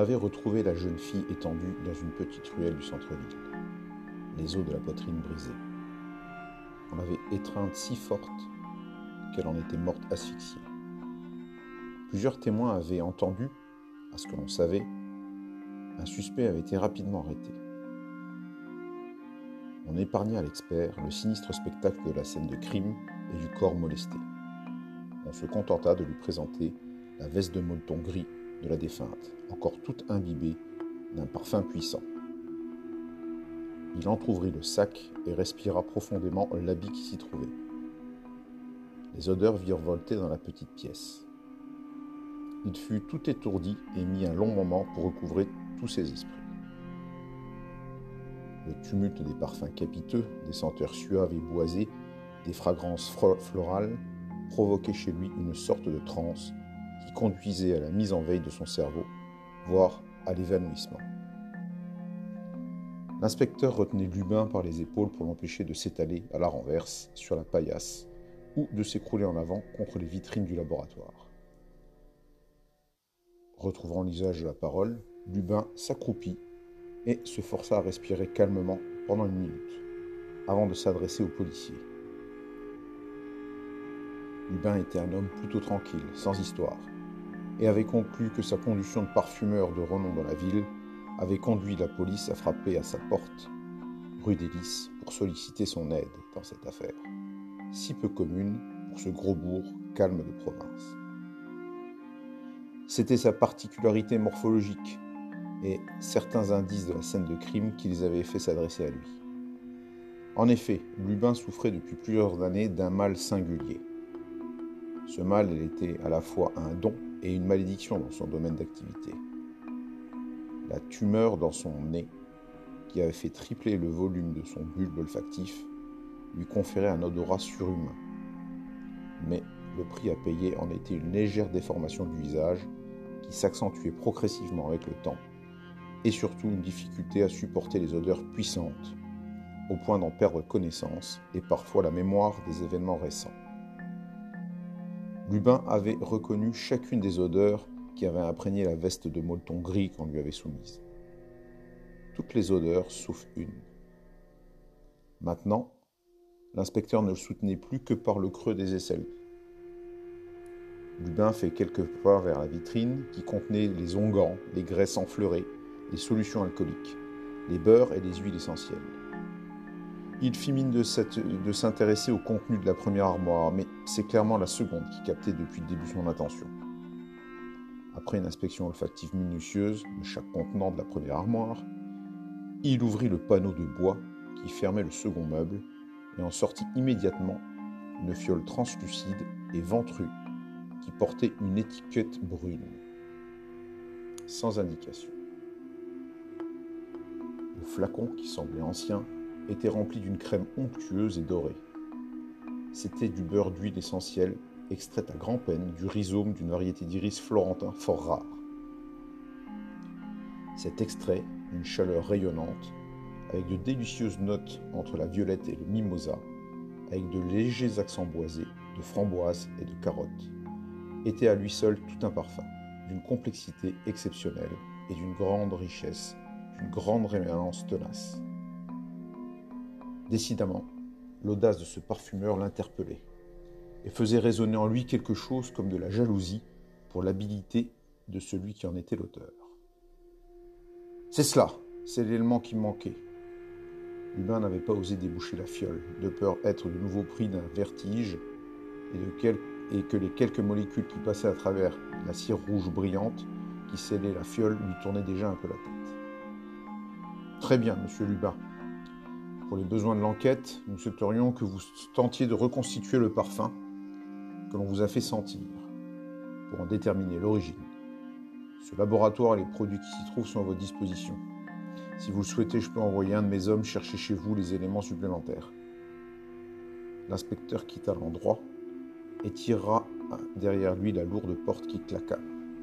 avait retrouvé la jeune fille étendue dans une petite ruelle du centre-ville, les os de la poitrine brisés. On l'avait étreinte si forte qu'elle en était morte asphyxiée. Plusieurs témoins avaient entendu, à ce que l'on savait, un suspect avait été rapidement arrêté. On épargna à l'expert le sinistre spectacle de la scène de crime et du corps molesté. On se contenta de lui présenter la veste de molleton gris de la défunte, encore toute imbibée d'un parfum puissant. Il entr'ouvrit le sac et respira profondément l'habit qui s'y trouvait. Les odeurs virevoltaient dans la petite pièce. Il fut tout étourdi et mit un long moment pour recouvrer tous ses esprits. Le tumulte des parfums capiteux, des senteurs suaves et boisées, des fragrances florales provoquait chez lui une sorte de transe qui conduisait à la mise en veille de son cerveau, voire à l'évanouissement. L'inspecteur retenait Lubin par les épaules pour l'empêcher de s'étaler à la renverse sur la paillasse ou de s'écrouler en avant contre les vitrines du laboratoire. Retrouvant l'usage de la parole, Lubin s'accroupit et se força à respirer calmement pendant une minute, avant de s'adresser au policier. Lubin était un homme plutôt tranquille, sans histoire, et avait conclu que sa condition de parfumeur de renom dans la ville avait conduit la police à frapper à sa porte, rue des pour solliciter son aide dans cette affaire, si peu commune pour ce gros bourg calme de province. C'était sa particularité morphologique et certains indices de la scène de crime qui les avaient fait s'adresser à lui. En effet, Lubin souffrait depuis plusieurs années d'un mal singulier. Ce mal était à la fois un don et une malédiction dans son domaine d'activité. La tumeur dans son nez, qui avait fait tripler le volume de son bulbe olfactif, lui conférait un odorat surhumain. Mais le prix à payer en était une légère déformation du visage qui s'accentuait progressivement avec le temps, et surtout une difficulté à supporter les odeurs puissantes, au point d'en perdre connaissance et parfois la mémoire des événements récents. Lubin avait reconnu chacune des odeurs qui avaient imprégné la veste de molleton gris qu'on lui avait soumise. Toutes les odeurs sauf une. Maintenant, l'inspecteur ne le soutenait plus que par le creux des aisselles. Lubin fait quelques pas vers la vitrine qui contenait les onguents, les graisses enfleurées, les solutions alcooliques, les beurres et les huiles essentielles. Il fit mine de, s'intéresser au contenu de la première armoire, mais c'est clairement la seconde qui captait depuis le début son attention. Après une inspection olfactive minutieuse de chaque contenant de la première armoire, il ouvrit le panneau de bois qui fermait le second meuble et en sortit immédiatement une fiole translucide et ventrue qui portait une étiquette brune, sans indication. Le flacon, qui semblait ancien, était rempli d'une crème onctueuse et dorée. C'était du beurre d'huile essentielle, extrait à grand-peine du rhizome d'une variété d'iris florentin fort rare. Cet extrait, une chaleur rayonnante, avec de délicieuses notes entre la violette et le mimosa, avec de légers accents boisés, de framboises et de carottes, était à lui seul tout un parfum, d'une complexité exceptionnelle et d'une grande richesse, d'une grande rémérence tenace. Décidément, l'audace de ce parfumeur l'interpellait et faisait résonner en lui quelque chose comme de la jalousie pour l'habilité de celui qui en était l'auteur. C'est cela, c'est l'élément qui manquait. Lubin n'avait pas osé déboucher la fiole, de peur d'être de nouveau pris d'un vertige et, et que les quelques molécules qui passaient à travers la cire rouge brillante qui scellait la fiole lui tournaient déjà un peu la tête. Très bien, monsieur Lubin, pour les besoins de l'enquête, nous souhaiterions que vous tentiez de reconstituer le parfum que l'on vous a fait sentir pour en déterminer l'origine. Ce laboratoire et les produits qui s'y trouvent sont à votre disposition. Si vous le souhaitez, je peux envoyer un de mes hommes chercher chez vous les éléments supplémentaires. L'inspecteur quitta l'endroit et tira derrière lui la lourde porte qui claqua,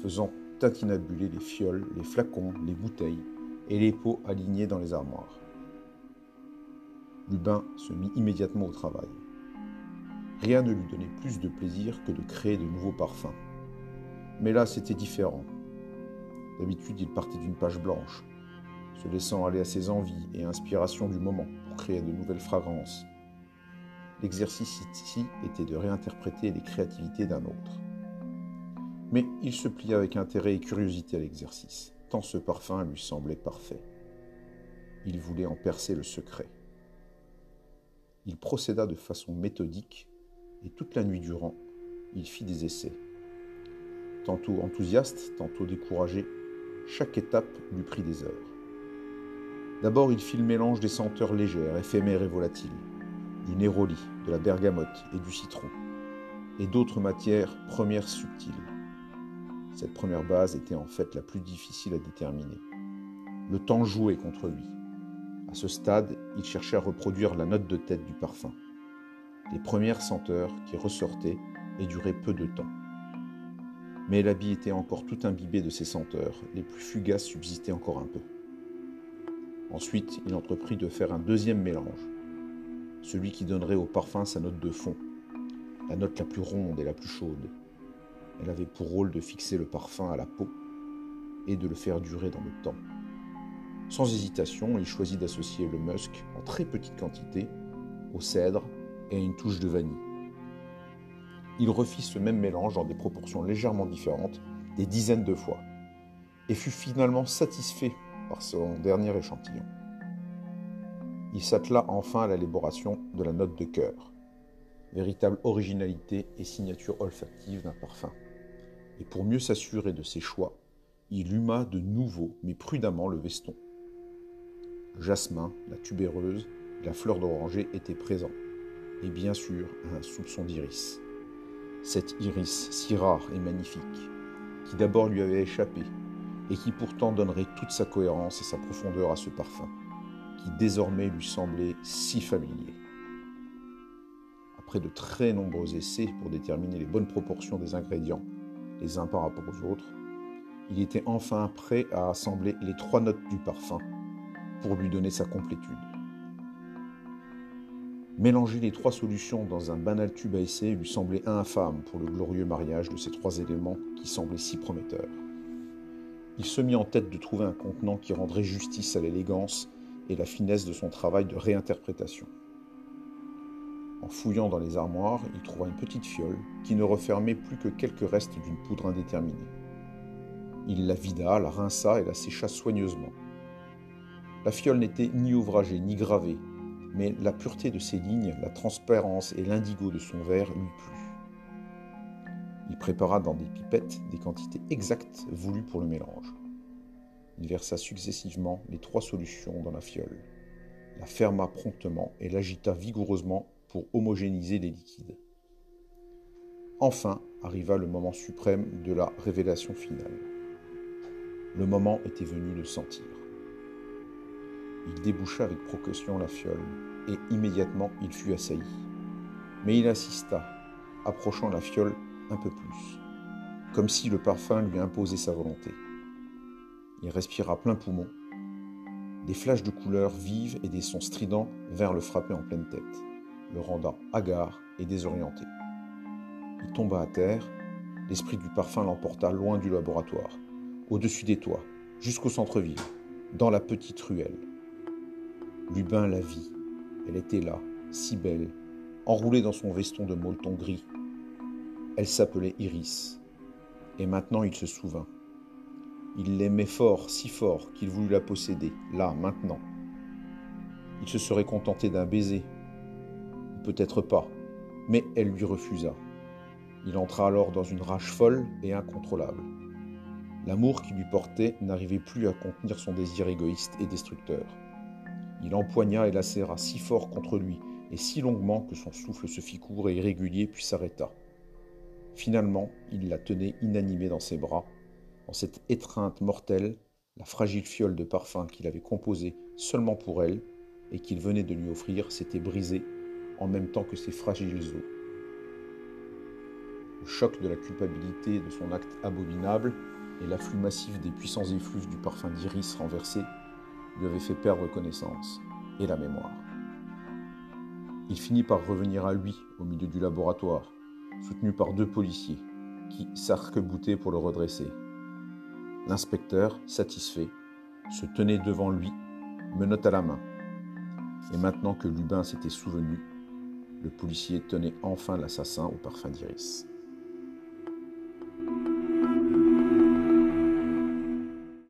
faisant tatinabuler les fioles, les flacons, les bouteilles et les pots alignés dans les armoires. Lubin se mit immédiatement au travail. Rien ne lui donnait plus de plaisir que de créer de nouveaux parfums. Mais là, c'était différent. D'habitude, il partait d'une page blanche, se laissant aller à ses envies et inspirations du moment pour créer de nouvelles fragrances. L'exercice ici était de réinterpréter les créativités d'un autre. Mais il se plia avec intérêt et curiosité à l'exercice, tant ce parfum lui semblait parfait. Il voulait en percer le secret. Il procéda de façon méthodique et toute la nuit durant, il fit des essais. Tantôt enthousiaste, tantôt découragé, chaque étape lui prit des heures. D'abord, il fit le mélange des senteurs légères, éphémères et volatiles, du néroli, de la bergamote et du citron, et d'autres matières premières subtiles. Cette première base était en fait la plus difficile à déterminer. Le temps jouait contre lui. À ce stade, il cherchait à reproduire la note de tête du parfum. Les premières senteurs qui ressortaient et duraient peu de temps. Mais l'habit était encore tout imbibé de ces senteurs, les plus fugaces subsistaient encore un peu. Ensuite, il entreprit de faire un deuxième mélange, celui qui donnerait au parfum sa note de fond, la note la plus ronde et la plus chaude. Elle avait pour rôle de fixer le parfum à la peau et de le faire durer dans le temps. Sans hésitation, il choisit d'associer le musk en très petite quantité au cèdre et à une touche de vanille. Il refit ce même mélange dans des proportions légèrement différentes des dizaines de fois et fut finalement satisfait par son dernier échantillon. Il s'attela enfin à l'élaboration de la note de cœur, véritable originalité et signature olfactive d'un parfum. Et pour mieux s'assurer de ses choix, il huma de nouveau mais prudemment le veston. Jasmin, la tubéreuse la fleur d'oranger étaient présents, et bien sûr un soupçon d'iris. Cet iris si rare et magnifique, qui d'abord lui avait échappé et qui pourtant donnerait toute sa cohérence et sa profondeur à ce parfum, qui désormais lui semblait si familier. Après de très nombreux essais pour déterminer les bonnes proportions des ingrédients, les uns par rapport aux autres, il était enfin prêt à assembler les trois notes du parfum pour lui donner sa complétude. Mélanger les trois solutions dans un banal tube à essai lui semblait infâme pour le glorieux mariage de ces trois éléments qui semblaient si prometteurs il se mit en tête de trouver un contenant qui rendrait justice à l'élégance et la finesse de son travail de réinterprétation. En fouillant dans les armoires, il trouva une petite fiole qui ne refermait plus que quelques restes d'une poudre indéterminée. Il la vida, la rinça et la sécha soigneusement. La fiole n'était ni ouvragée ni gravée, mais la pureté de ses lignes, la transparence et l'indigo de son verre lui plut. Il prépara dans des pipettes des quantités exactes voulues pour le mélange. Il versa successivement les trois solutions dans la fiole, la ferma promptement et l'agita vigoureusement pour homogénéiser les liquides. Enfin arriva le moment suprême de la révélation finale. Le moment était venu de sentir. Il déboucha avec précaution la fiole, et immédiatement il fut assailli. Mais il insista, approchant la fiole un peu plus, comme si le parfum lui imposait sa volonté. Il respira plein poumon. Des flashs de couleurs vives et des sons stridents vinrent le frapper en pleine tête, le rendant hagard et désorienté. Il tomba à terre, l'esprit du parfum l'emporta loin du laboratoire, au-dessus des toits, jusqu'au centre-ville, dans la petite ruelle. Lubin la vit. Elle était là, si belle, enroulée dans son veston de molleton gris, elle s'appelait Iris. Et maintenant il se souvint. Il l'aimait fort, si fort, qu'il voulut la posséder, là, maintenant. Il se serait contenté d'un baiser. Peut-être pas, mais elle lui refusa. Il entra alors dans une rage folle et incontrôlable. L'amour qui lui portait n'arrivait plus à contenir son désir égoïste et destructeur. Il empoigna et la serra si fort contre lui, et si longuement que son souffle se fit court et irrégulier puis s'arrêta. Finalement, il la tenait inanimée dans ses bras. Dans cette étreinte mortelle, la fragile fiole de parfum qu'il avait composée seulement pour elle et qu'il venait de lui offrir s'était brisée en même temps que ses fragiles os. Le choc de la culpabilité de son acte abominable et l'afflux massif des puissants effluves du parfum d'iris renversé lui avaient fait perdre connaissance et la mémoire. Il finit par revenir à lui au milieu du laboratoire, soutenu par deux policiers, qui s'arc-boutaient pour le redresser. L'inspecteur, satisfait, se tenait devant lui, menotte à la main. Et maintenant que Lubin s'était souvenu, le policier tenait enfin l'assassin au parfum d'iris.